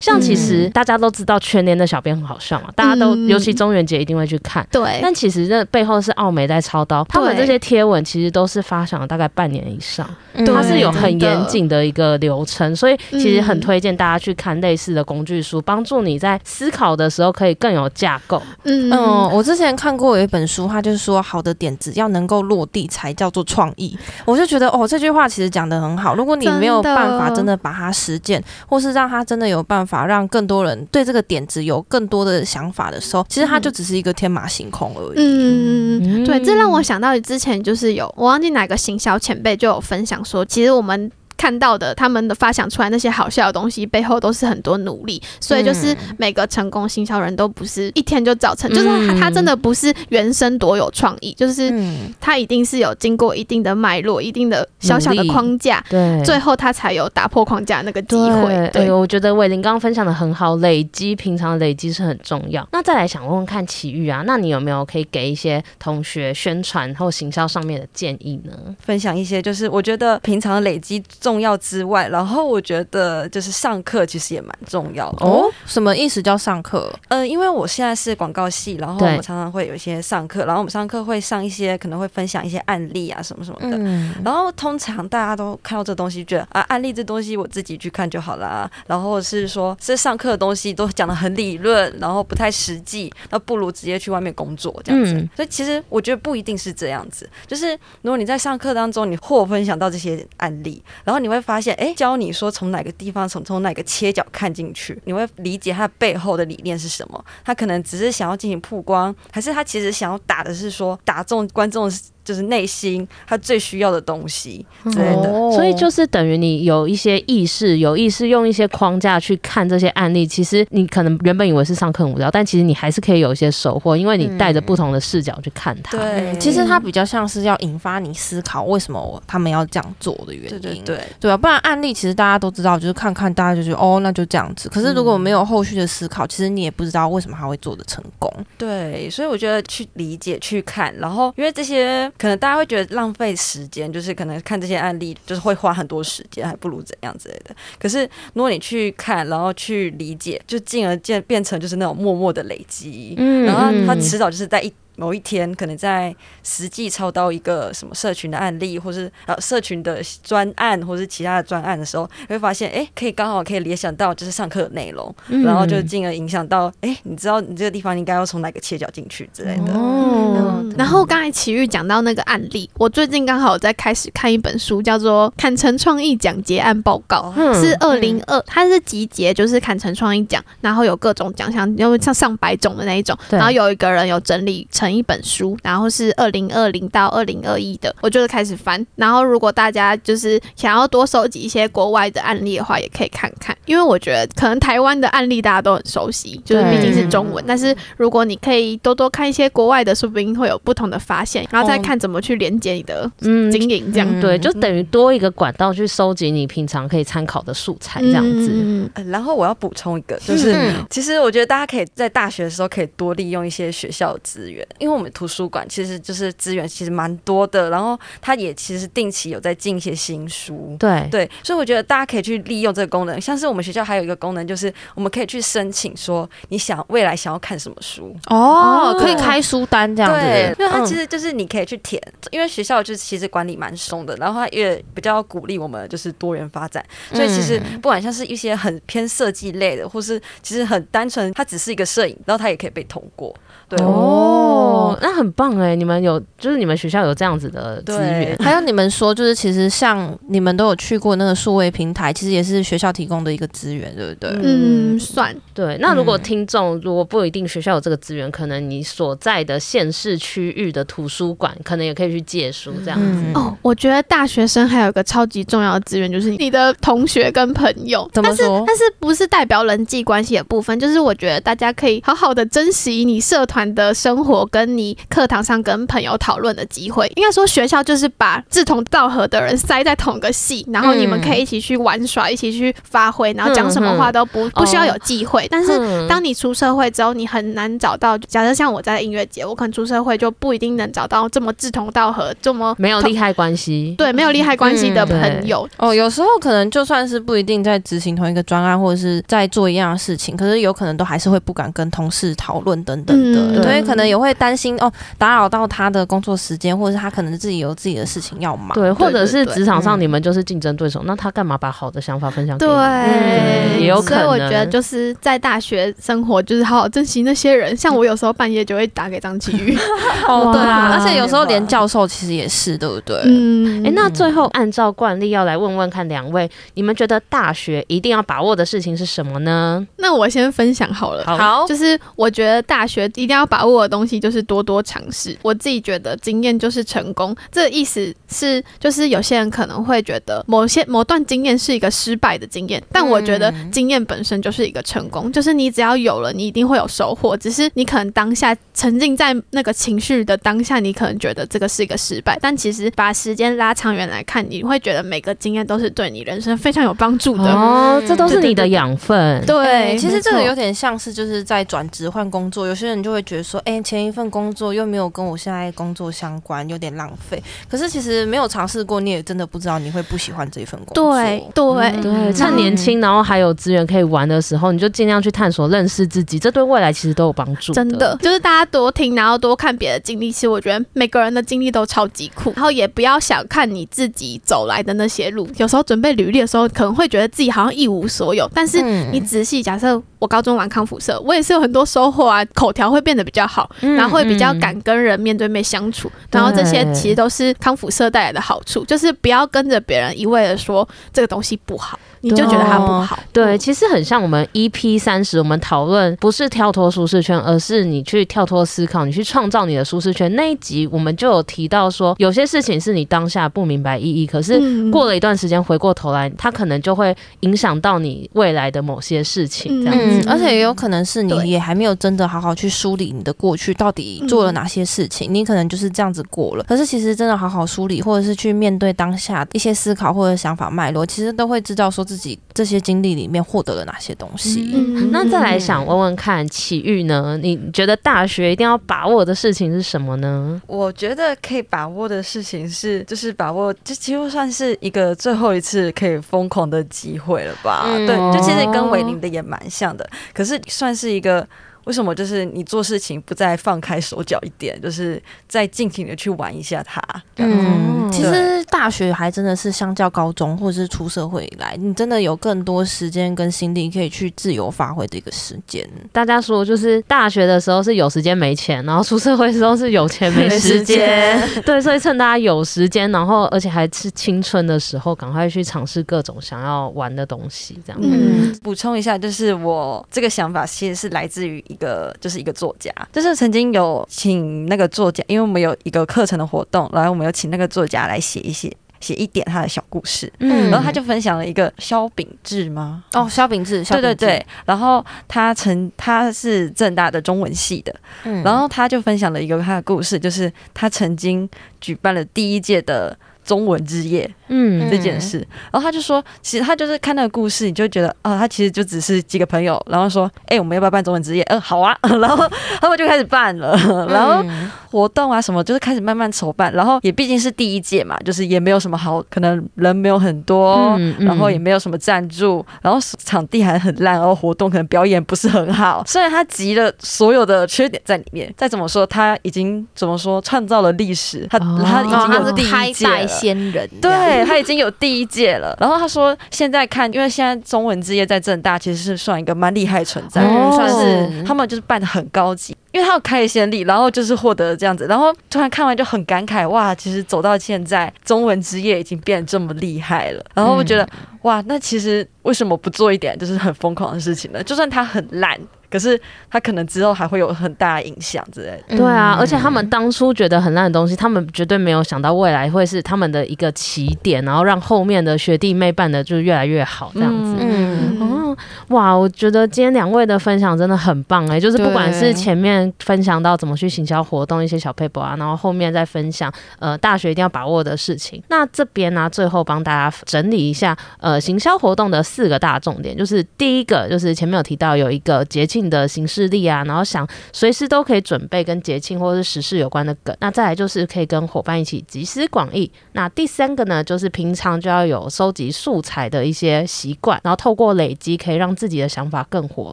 像其实大家都知道全年的小编很好笑嘛，大家都尤其中元节一定会去看。对，但其实这背后是奥美在操刀，他们这些贴文其实都是发想了大概半年以上，它是有很严谨的一个流程，所以其实很推荐大家去看类似的工具书，帮助你在思考的时候可以更有架构。嗯嗯，我之前看过有一本书，它就是说好的点子要能够落地才叫做创意，我就觉得哦，这句话其实讲的很好。如果你没有办法真的把它实践，或是让它真的有办法。法让更多人对这个点子有更多的想法的时候，其实它就只是一个天马行空而已。嗯，对，这让我想到之前就是有我忘记哪个行销前辈就有分享说，其实我们。看到的他们的发想出来那些好笑的东西背后都是很多努力，所以就是每个成功行销人都不是一天就造成，就是他他真的不是原生多有创意，就是他一定是有经过一定的脉络、一定的小小的框架，对，最后他才有打破框架那个机会。对，我觉得伟玲刚刚分享的很好，累积平常累积是很重要。那再来想问问看奇遇啊，那你有没有可以给一些同学宣传或行销上面的建议呢？分享一些，就是我觉得平常累积重。重要之外，然后我觉得就是上课其实也蛮重要的哦。什么意思叫上课？呃，因为我现在是广告系，然后我们常常会有一些上课，然后我们上课会上一些可能会分享一些案例啊什么什么的。嗯，然后通常大家都看到这东西，觉得啊案例这东西我自己去看就好啦，然后是说这上课的东西都讲的很理论，然后不太实际，那不如直接去外面工作这样子。嗯，所以其实我觉得不一定是这样子，就是如果你在上课当中你或分享到这些案例，然后你会发现，哎，教你说从哪个地方从从哪个切角看进去，你会理解他背后的理念是什么。他可能只是想要进行曝光，还是他其实想要打的是说打中观众。就是内心他最需要的东西之类的，哦，所以就是等于你有一些意识，有意识用一些框架去看这些案例。其实你可能原本以为是上课很无聊，但其实你还是可以有一些收获，因为你带着不同的视角去看它。对，其实它比较像是要引发你思考，为什么他们要这样做的原因。对对对，对啊，不然案例其实大家都知道，就是看看大家就觉得哦，那就这样子。可是如果没有后续的思考，其实你也不知道为什么他会做的成功。对，所以我觉得去理解、去看，然后因为这些。可能大家会觉得浪费时间，就是可能看这些案例就是会花很多时间，还不如怎样之类的。可是如果你去看，然后去理解，就进而变变成就是那种默默的累积，嗯，然后他迟早就是在一。某一天，可能在实际操刀一个什么社群的案例，或是呃社群的专案，或是其他的专案的时候，会发现，哎、欸，可以刚好可以联想到就是上课的内容，嗯、然后就进而影响到，哎、欸，你知道你这个地方应该要从哪个切角进去之类的。哦。然后刚才奇遇讲到那个案例，我最近刚好在开始看一本书，叫做《坎城创意奖结案报告》，嗯、是二零二，它是集结就是坎城创意奖，然后有各种奖项，因为像上百种的那一种，然后有一个人有整理成。一本书，然后是二零二零到二零二一的，我就是开始翻。然后如果大家就是想要多收集一些国外的案例的话，也可以看看。因为我觉得可能台湾的案例大家都很熟悉，就是毕竟是中文。但是如果你可以多多看一些国外的，说不定会有不同的发现，然后再看怎么去连接你的经营，这样、嗯、对，就等于多一个管道去收集你平常可以参考的素材，这样子。嗯嗯、然后我要补充一个，就是、嗯、其实我觉得大家可以在大学的时候可以多利用一些学校的资源。因为我们图书馆其实就是资源其实蛮多的，然后它也其实定期有在进一些新书，对。对，所以我觉得大家可以去利用这个功能。像是我们学校还有一个功能，就是我们可以去申请说你想未来想要看什么书。哦，可以开书单这样子。对，因为它其实就是你可以去填，因为学校就是其实管理蛮松的，然后它也比较鼓励我们就是多元发展，所以其实不管像是一些很偏设计类的，或是其实很单纯，它只是一个摄影，然后它也可以被通过。对。哦，那很棒哎！你们有就是你们学校有这样子的资源，<laughs> 还有你们说就是其实像你们都有去过那个数位平台，其实也是学校提供的一个资源，对不对？嗯，算对。那如果听众如果不一定学校有这个资源，可能你所在的县市区域的图书馆可能也可以去借书这样子。嗯、哦，我觉得大学生还有一个超级重要的资源，就是你的同学跟朋友。怎么说？但是但是不是代表人际关系的部分？就是我觉得大家可以好好的珍惜你社团的生活，跟你课堂上跟朋友讨论的机会，应该说学校就是把志同道合的人塞在同一个系，然后你们可以一起去玩耍，嗯、一起去发挥，然后讲什么话都不、嗯、不需要有忌讳。哦、但是当你出社会之后，你很难找到。假设像我在音乐节，我可能出社会就不一定能找到这么志同道合、这么没有利害关系，对，没有利害关系的朋友。嗯、哦，有时候可能就算是不一定在执行同一个专案，或者是在做一样的事情，可是有可能都还是会不敢跟同事讨论等等的，嗯、对。可能也会担心哦，打扰到他的工作时间，或者是他可能自己有自己的事情要忙，对，或者是职场上你们就是竞争对手，嗯、那他干嘛把好的想法分享给你？对，嗯、也有可能。所以我觉得就是在大学生活，就是好好珍惜那些人。像我有时候半夜就会打给张启宇，<laughs> 哦，对啊，而且有时候连教授其实也是，对不对？嗯，哎、欸，那最后按照惯例要来问问看两位，你们觉得大学一定要把握的事情是什么呢？那我先分享好了，好，就是我觉得大学一定要把握的东西就是多多尝试。我自己觉得经验就是成功，这个意思是就是有些人可能会觉得某些某段经验是一个失败的经验，但我觉得经验本身就是一个成功，就是你只要有了，你一定会有收获。只是你可能当下沉浸在那个情绪的当下，你可能觉得这个是一个失败，但其实把时间拉长远来看，你会觉得每个经验都是对你人生非常有帮助的哦。这都是你的养分。对，对，对，对，对，其实这个有点像是就是在转职换工作，有些人就会觉得说，哎，前一份。份工作又没有跟我现在工作相关，有点浪费。可是其实没有尝试过，你也真的不知道你会不喜欢这一份工作。对对、嗯、对，趁年轻，然后还有资源可以玩的时候，你就尽量去探索、认识自己，这对未来其实都有帮助。真的，就是大家多听，然后多看别的经历。其实我觉得每个人的经历都超级酷，然后也不要想看你自己走来的那些路。有时候准备履历的时候，可能会觉得自己好像一无所有，但是你仔细假设。我高中玩康复社，我也是有很多收获啊，口条会变得比较好，嗯、然后会比较敢跟人面对面相处，嗯、然后这些其实都是康复社带来的好处，就是不要跟着别人一味的说这个东西不好。你就觉得它不好。对，对，其实很像我们 EP 三十，我们讨论不是跳脱舒适圈，而是你去跳脱思考，你去创造你的舒适圈。那一集我们就有提到说，有些事情是你当下不明白意义，可是过了一段时间回过头来，它可能就会影响到你未来的某些事情。这样子，嗯，而且也有可能是你也还没有真的好好去梳理你的过去到底做了哪些事情，你可能就是这样子过了。可是其实真的好好梳理，或者是去面对当下一些思考或者想法脉络，其实都会知道说自己这些经历里面获得了哪些东西？嗯，那再来想问问看，奇遇呢？你觉得大学一定要把握的事情是什么呢？我觉得可以把握的事情是，就是把握，这几乎算是一个最后一次可以疯狂的机会了吧？嗯、对，就其实跟伟林的也蛮像的，可是算是一个。为什么就是你做事情不再放开手脚一点，就是再尽情的去玩一下它？嗯，其实大学还真的是相较高中或者是出社会以来，你真的有更多时间跟心力可以去自由发挥的一个时间。大家说，就是大学的时候是有时间没钱，然后出社会的时候是有钱没时间。<laughs> <laughs> 对，所以趁大家有时间，然后而且还是青春的时候，赶快去尝试各种想要玩的东西。这样，嗯，补充一下，就是我这个想法其实是来自于。一个就是一个作家，就是曾经有请那个作家，因为我们有一个课程的活动，然后我们有请那个作家来写一写，写一点他的小故事，嗯，然后他就分享了一个萧秉志吗？哦，萧秉治，对对对，然后他曾他是正大的中文系的，嗯，然后他就分享了一个他的故事，就是他曾经举办了第一届的中文之夜。嗯，这件事，然后他就说，其实他就是看那个故事，你就觉得啊、哦，他其实就只是几个朋友，然后说，哎、欸，我们要不要办中文之夜？嗯、呃，好啊，<laughs> 然后他们就开始办了，然后活动啊什么，就是开始慢慢筹办，然后也毕竟是第一届嘛，就是也没有什么好，可能人没有很多，然后也没有什么赞助，然后场地还很烂，然后活动可能表演不是很好，虽然他集了所有的缺点在里面，再怎么说他已经怎么说创造了历史，他、哦、他已经有第一届了，开代先人，对。他已经有第一届了，然后他说现在看，因为现在中文之夜在正大其实是算一个蛮厉害的存在，哦、算是他们就是办的很高级，因为他有开先例，然后就是获得这样子，然后突然看完就很感慨，哇，其实走到现在中文之夜已经变得这么厉害了，然后我觉得、嗯、哇，那其实为什么不做一点就是很疯狂的事情呢？就算他很烂。可是他可能之后还会有很大的影响之类的。对啊，而且他们当初觉得很烂的东西，他们绝对没有想到未来会是他们的一个起点，然后让后面的学弟妹办的就越来越好这样子。嗯，哦，哇，我觉得今天两位的分享真的很棒哎、欸，就是不管是前面分享到怎么去行销活动一些小 paper 啊，然后后面再分享呃大学一定要把握的事情。那这边呢、啊，最后帮大家整理一下呃行销活动的四个大重点，就是第一个就是前面有提到有一个节庆。的形式力啊，然后想随时都可以准备跟节庆或者是时事有关的梗。那再来就是可以跟伙伴一起集思广益。那第三个呢，就是平常就要有收集素材的一些习惯，然后透过累积可以让自己的想法更活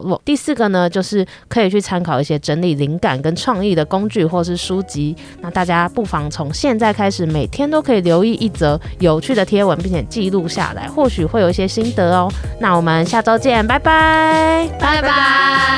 络。第四个呢，就是可以去参考一些整理灵感跟创意的工具或是书籍。那大家不妨从现在开始，每天都可以留意一则有趣的贴文，并且记录下来，或许会有一些心得哦。那我们下周见，拜拜，拜拜。